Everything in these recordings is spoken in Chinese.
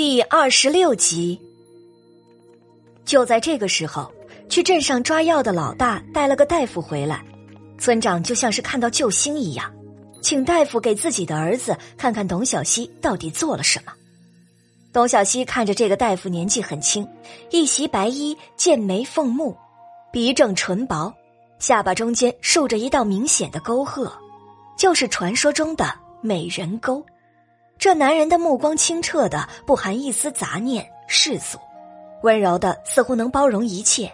第二十六集。就在这个时候，去镇上抓药的老大带了个大夫回来，村长就像是看到救星一样，请大夫给自己的儿子看看董小希到底做了什么。董小希看着这个大夫年纪很轻，一袭白衣，剑眉凤目，鼻正唇薄，下巴中间竖着一道明显的沟壑，就是传说中的美人沟。这男人的目光清澈的，不含一丝杂念世俗，温柔的似乎能包容一切，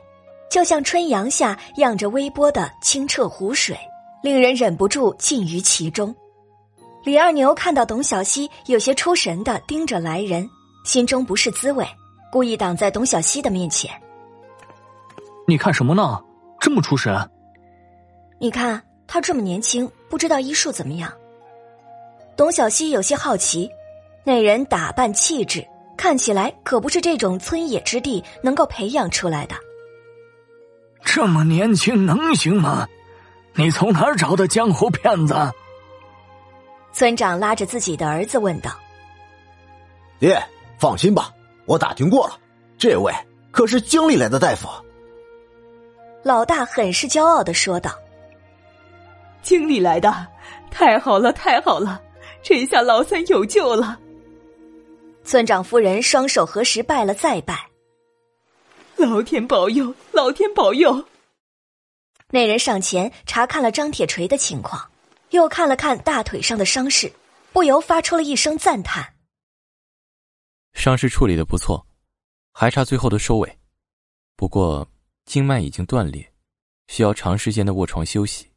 就像春阳下漾着微波的清澈湖水，令人忍不住浸于其中。李二牛看到董小希有些出神的盯着来人。心中不是滋味，故意挡在董小希的面前。你看什么呢？这么出神？你看他这么年轻，不知道医术怎么样。董小希有些好奇，那人打扮气质，看起来可不是这种村野之地能够培养出来的。这么年轻能行吗？你从哪儿找的江湖骗子？村长拉着自己的儿子问道：“爹。”放心吧，我打听过了，这位可是京里来的大夫。老大很是骄傲的说道：“京里来的，太好了，太好了，这下老三有救了。”村长夫人双手合十拜了再拜：“老天保佑，老天保佑！”那人上前查看了张铁锤的情况，又看了看大腿上的伤势，不由发出了一声赞叹。伤势处理的不错，还差最后的收尾。不过经脉已经断裂，需要长时间的卧床休息。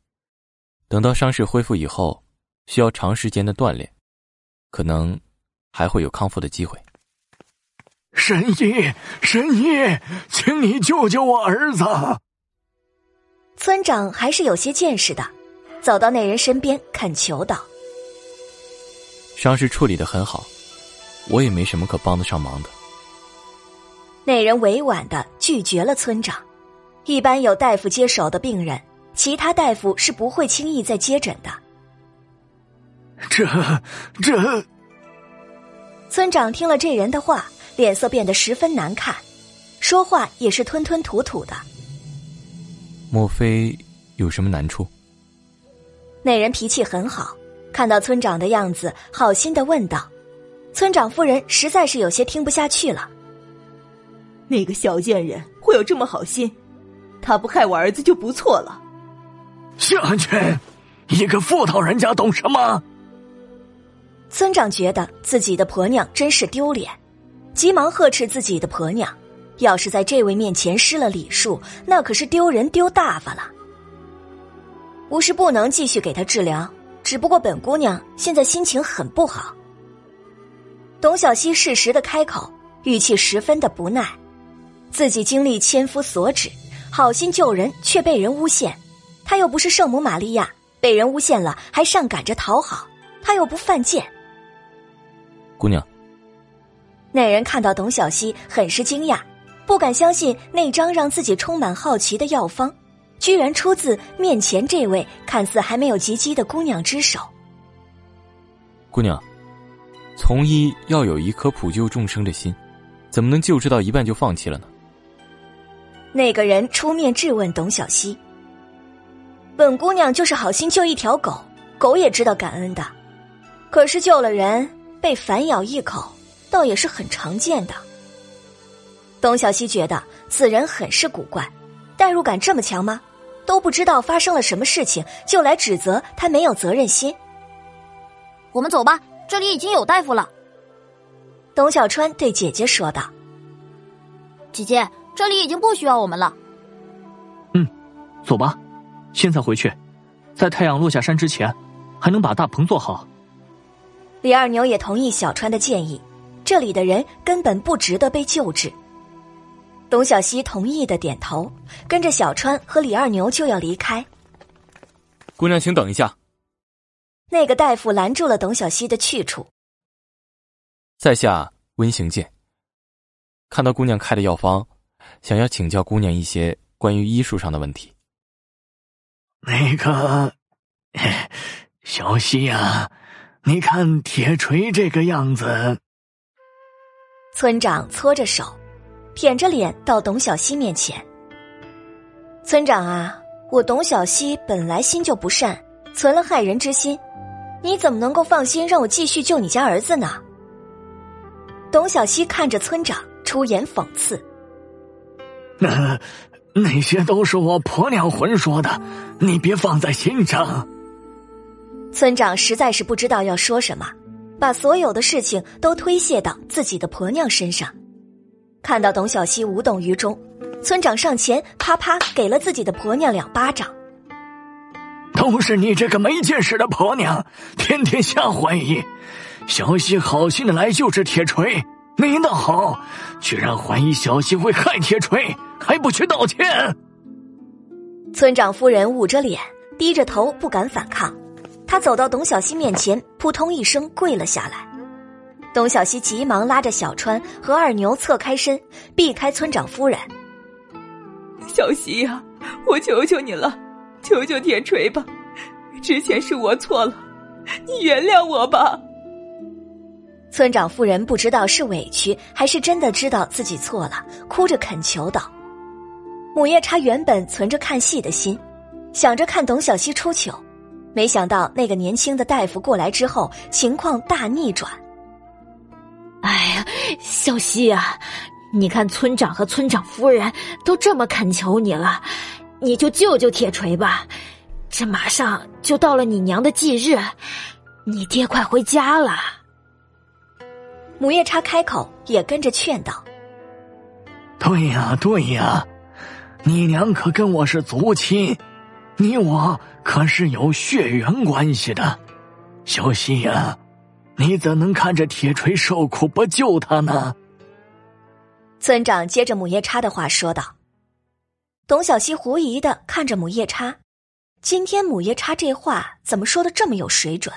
等到伤势恢复以后，需要长时间的锻炼，可能还会有康复的机会。神医，神医，请你救救我儿子！村长还是有些见识的，走到那人身边恳求道：“伤势处理的很好。”我也没什么可帮得上忙的。那人委婉的拒绝了村长。一般有大夫接手的病人，其他大夫是不会轻易再接诊的。这这，村长听了这人的话，脸色变得十分难看，说话也是吞吞吐吐的。莫非有什么难处？那人脾气很好，看到村长的样子，好心的问道。村长夫人实在是有些听不下去了。那个小贱人会有这么好心，他不害我儿子就不错了。下去，一个妇道人家懂什么？村长觉得自己的婆娘真是丢脸，急忙呵斥自己的婆娘：要是在这位面前失了礼数，那可是丢人丢大发了。不是不能继续给他治疗，只不过本姑娘现在心情很不好。董小希适时的开口，语气十分的不耐，自己经历千夫所指，好心救人却被人诬陷，他又不是圣母玛利亚，被人诬陷了还上赶着讨好，他又不犯贱。姑娘，那人看到董小希，很是惊讶，不敢相信那张让自己充满好奇的药方，居然出自面前这位看似还没有及笄的姑娘之手。姑娘。从医要有一颗普救众生的心，怎么能救治到一半就放弃了呢？那个人出面质问董小希：“本姑娘就是好心救一条狗，狗也知道感恩的。可是救了人，被反咬一口，倒也是很常见的。”董小希觉得此人很是古怪，代入感这么强吗？都不知道发生了什么事情，就来指责他没有责任心。我们走吧。这里已经有大夫了，董小川对姐姐说道：“姐姐，这里已经不需要我们了。”嗯，走吧，现在回去，在太阳落下山之前，还能把大棚做好。李二牛也同意小川的建议，这里的人根本不值得被救治。董小希同意的点头，跟着小川和李二牛就要离开。姑娘，请等一下。那个大夫拦住了董小希的去处。在下温行健。看到姑娘开的药方，想要请教姑娘一些关于医术上的问题。那个，小希呀，你看铁锤这个样子。村长搓着手，舔着脸到董小西面前。村长啊，我董小西本来心就不善，存了害人之心，你怎么能够放心让我继续救你家儿子呢？董小西看着村长，出言讽刺：“那 那些都是我婆娘魂说的，你别放在心上。”村长实在是不知道要说什么，把所有的事情都推卸到自己的婆娘身上。看到董小希无动于衷，村长上前啪啪给了自己的婆娘两巴掌。都是你这个没见识的婆娘，天天瞎怀疑。小希好心的来救治铁锤，你倒好，居然怀疑小希会害铁锤，还不去道歉。村长夫人捂着脸，低着头不敢反抗。他走到董小希面前，扑通一声跪了下来。董小希急忙拉着小川和二牛侧开身，避开村长夫人。小希呀，我求求你了，求求铁锤吧，之前是我错了，你原谅我吧。村长夫人不知道是委屈还是真的知道自己错了，哭着恳求道：“母夜叉原本存着看戏的心，想着看董小希出糗，没想到那个年轻的大夫过来之后，情况大逆转。哎呀，小西啊，你看村长和村长夫人都这么恳求你了，你就救救铁锤吧。这马上就到了你娘的忌日，你爹快回家了。”母夜叉开口，也跟着劝道：“对呀，对呀，你娘可跟我是族亲，你我可是有血缘关系的。小希呀，你怎能看着铁锤受苦不救他呢？”村长接着母夜叉的话说道。董小希狐疑的看着母夜叉，今天母夜叉这话怎么说的这么有水准？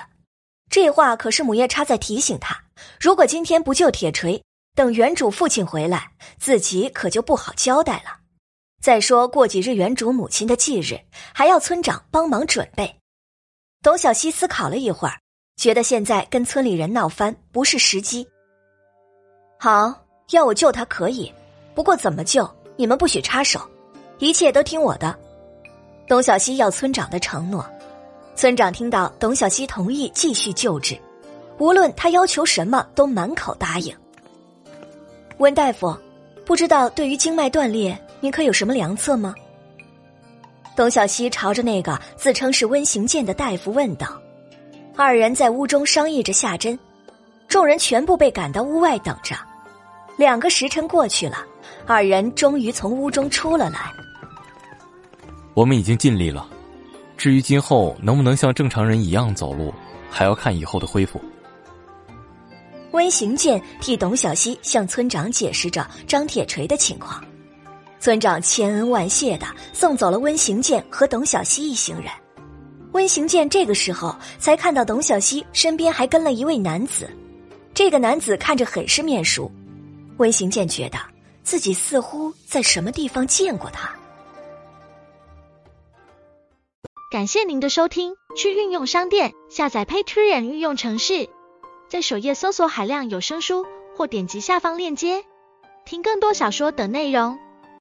这话可是母夜叉在提醒他。如果今天不救铁锤，等原主父亲回来，自己可就不好交代了。再说过几日原主母亲的忌日，还要村长帮忙准备。董小希思考了一会儿，觉得现在跟村里人闹翻不是时机。好，要我救他可以，不过怎么救，你们不许插手，一切都听我的。董小希要村长的承诺。村长听到董小希同意继续救治。无论他要求什么，都满口答应。温大夫，不知道对于经脉断裂，您可有什么良策吗？董小希朝着那个自称是温行健的大夫问道。二人在屋中商议着下针，众人全部被赶到屋外等着。两个时辰过去了，二人终于从屋中出了来。我们已经尽力了，至于今后能不能像正常人一样走路，还要看以后的恢复。温行健替董小希向村长解释着张铁锤的情况，村长千恩万谢的送走了温行健和董小希一行人。温行健这个时候才看到董小希身边还跟了一位男子，这个男子看着很是面熟，温行健觉得自己似乎在什么地方见过他。感谢您的收听，去运用商店下载 Patreon 运用城市。在首页搜索海量有声书，或点击下方链接听更多小说等内容。